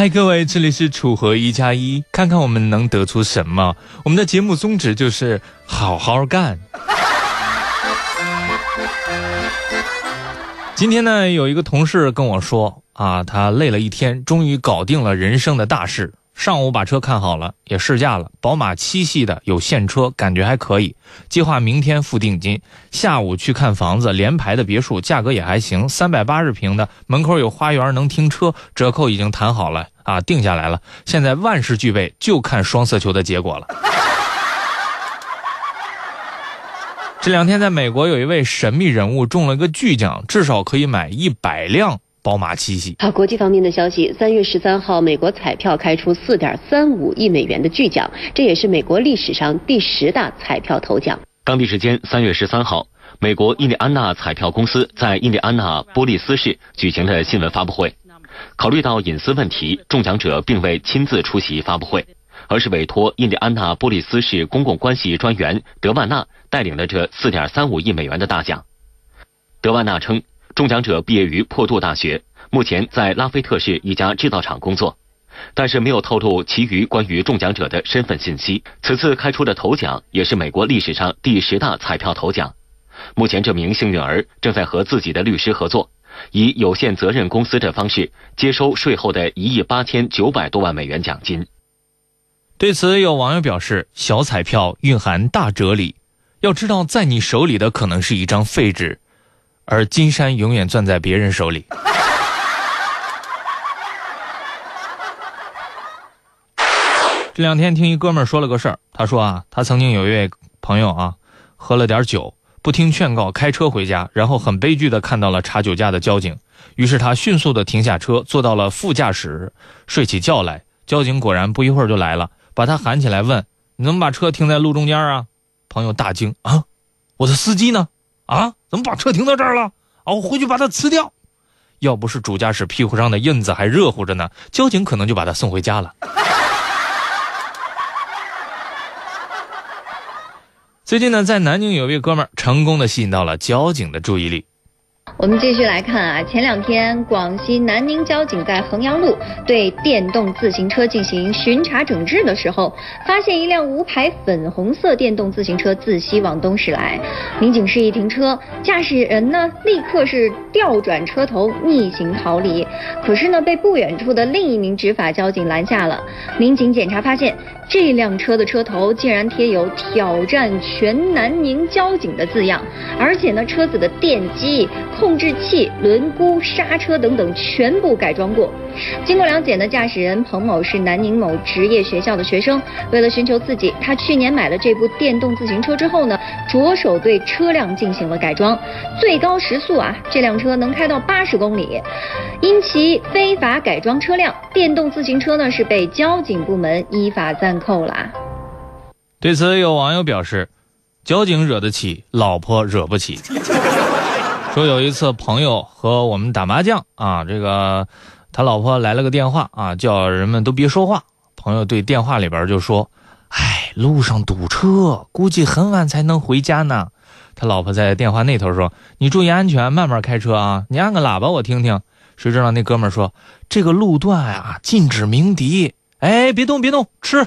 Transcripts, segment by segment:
嗨，各位，这里是楚河一加一，看看我们能得出什么？我们的节目宗旨就是好好干。今天呢，有一个同事跟我说啊，他累了一天，终于搞定了人生的大事。上午把车看好了，也试驾了，宝马七系的有现车，感觉还可以。计划明天付定金，下午去看房子，联排的别墅，价格也还行，三百八十平的，门口有花园，能停车，折扣已经谈好了啊，定下来了。现在万事俱备，就看双色球的结果了。这两天在美国有一位神秘人物中了个巨奖，至少可以买一百辆。宝马七系。好，国际方面的消息，三月十三号，美国彩票开出四点三五亿美元的巨奖，这也是美国历史上第十大彩票头奖。当地时间三月十三号，美国印第安纳彩票公司在印第安纳波利斯市举行了新闻发布会。考虑到隐私问题，中奖者并未亲自出席发布会，而是委托印第安纳波利斯市公共关系专员德万纳带领了这四点三五亿美元的大奖。德万纳称。中奖者毕业于破杜大学，目前在拉菲特市一家制造厂工作，但是没有透露其余关于中奖者的身份信息。此次开出的头奖也是美国历史上第十大彩票头奖。目前这名幸运儿正在和自己的律师合作，以有限责任公司的方式接收税后的一亿八千九百多万美元奖金。对此，有网友表示：“小彩票蕴含大哲理，要知道在你手里的可能是一张废纸。”而金山永远攥在别人手里。这两天听一哥们说了个事儿，他说啊，他曾经有一位朋友啊，喝了点酒，不听劝告开车回家，然后很悲剧的看到了查酒驾的交警，于是他迅速的停下车，坐到了副驾驶，睡起觉来。交警果然不一会儿就来了，把他喊起来问：“你怎么把车停在路中间啊？”朋友大惊啊，我的司机呢？啊，怎么把车停到这儿了？啊，我回去把它辞掉。要不是主驾驶屁股上的印子还热乎着呢，交警可能就把他送回家了。最近呢，在南京有位哥们儿成功的吸引到了交警的注意力。我们继续来看啊，前两天广西南宁交警在衡阳路对电动自行车进行巡查整治的时候，发现一辆无牌粉红色电动自行车自西往东驶来。民警示意停车，驾驶人呢立刻是调转车头逆行逃离，可是呢被不远处的另一名执法交警拦下了。民警检查发现。这辆车的车头竟然贴有“挑战全南宁交警”的字样，而且呢，车子的电机、控制器、轮毂、刹车等等全部改装过。经过了解呢，驾驶人彭某是南宁某职业学校的学生，为了寻求刺激，他去年买了这部电动自行车之后呢，着手对车辆进行了改装，最高时速啊，这辆车能开到八十公里。因其非法改装车辆，电动自行车呢是被交警部门依法暂扣啦。对此，有网友表示：“交警惹得起，老婆惹不起。”说有一次朋友和我们打麻将啊，这个他老婆来了个电话啊，叫人们都别说话。朋友对电话里边就说：“哎，路上堵车，估计很晚才能回家呢。”他老婆在电话那头说：“你注意安全，慢慢开车啊，你按个喇叭我听听。”谁知道那哥们说：“这个路段啊，禁止鸣笛。”哎，别动，别动，吃。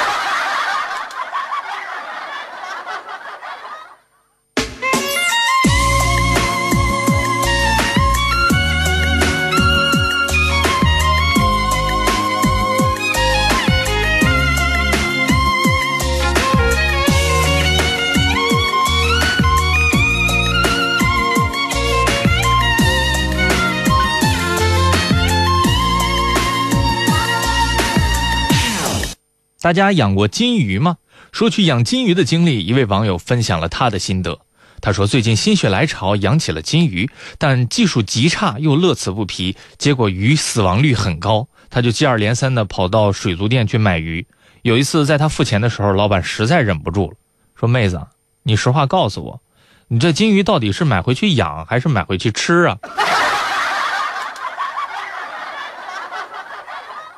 大家养过金鱼吗？说起养金鱼的经历，一位网友分享了他的心得。他说，最近心血来潮养起了金鱼，但技术极差又乐此不疲，结果鱼死亡率很高。他就接二连三的跑到水族店去买鱼。有一次在他付钱的时候，老板实在忍不住了，说：“妹子，你实话告诉我，你这金鱼到底是买回去养还是买回去吃啊？”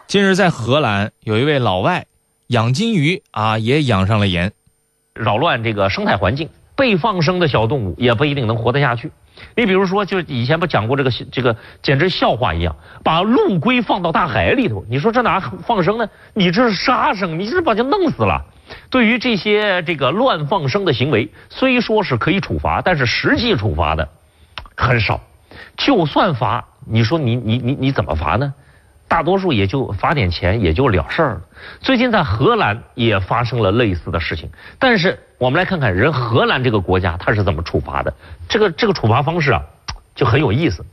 近日在荷兰有一位老外。养金鱼啊，也养上了盐，扰乱这个生态环境。被放生的小动物也不一定能活得下去。你比如说，就以前不讲过这个这个，简直笑话一样，把陆龟放到大海里头，你说这哪放生呢？你这是杀生，你这是把它弄死了。对于这些这个乱放生的行为，虽说是可以处罚，但是实际处罚的很少。就算罚，你说你你你你怎么罚呢？大多数也就罚点钱，也就了事儿了。最近在荷兰也发生了类似的事情，但是我们来看看人荷兰这个国家他是怎么处罚的。这个这个处罚方式啊，就很有意思。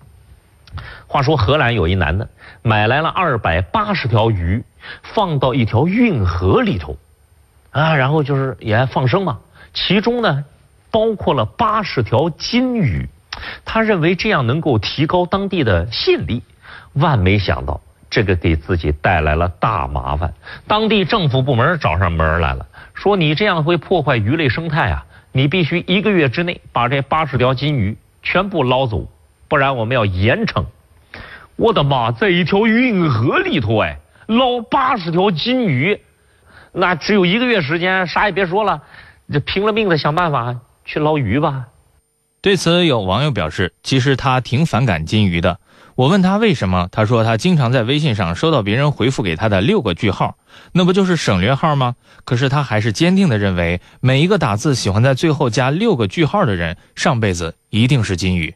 话说荷兰有一男的买来了二百八十条鱼，放到一条运河里头，啊，然后就是也放生嘛。其中呢，包括了八十条金鱼，他认为这样能够提高当地的吸引力。万没想到。这个给自己带来了大麻烦，当地政府部门找上门来了，说你这样会破坏鱼类生态啊！你必须一个月之内把这八十条金鱼全部捞走，不然我们要严惩。我的妈，在一条运河里头哎，捞八十条金鱼，那只有一个月时间，啥也别说了，这拼了命的想办法去捞鱼吧。对此，有网友表示，其实他挺反感金鱼的。我问他为什么，他说他经常在微信上收到别人回复给他的六个句号，那不就是省略号吗？可是他还是坚定地认为，每一个打字喜欢在最后加六个句号的人，上辈子一定是金鱼。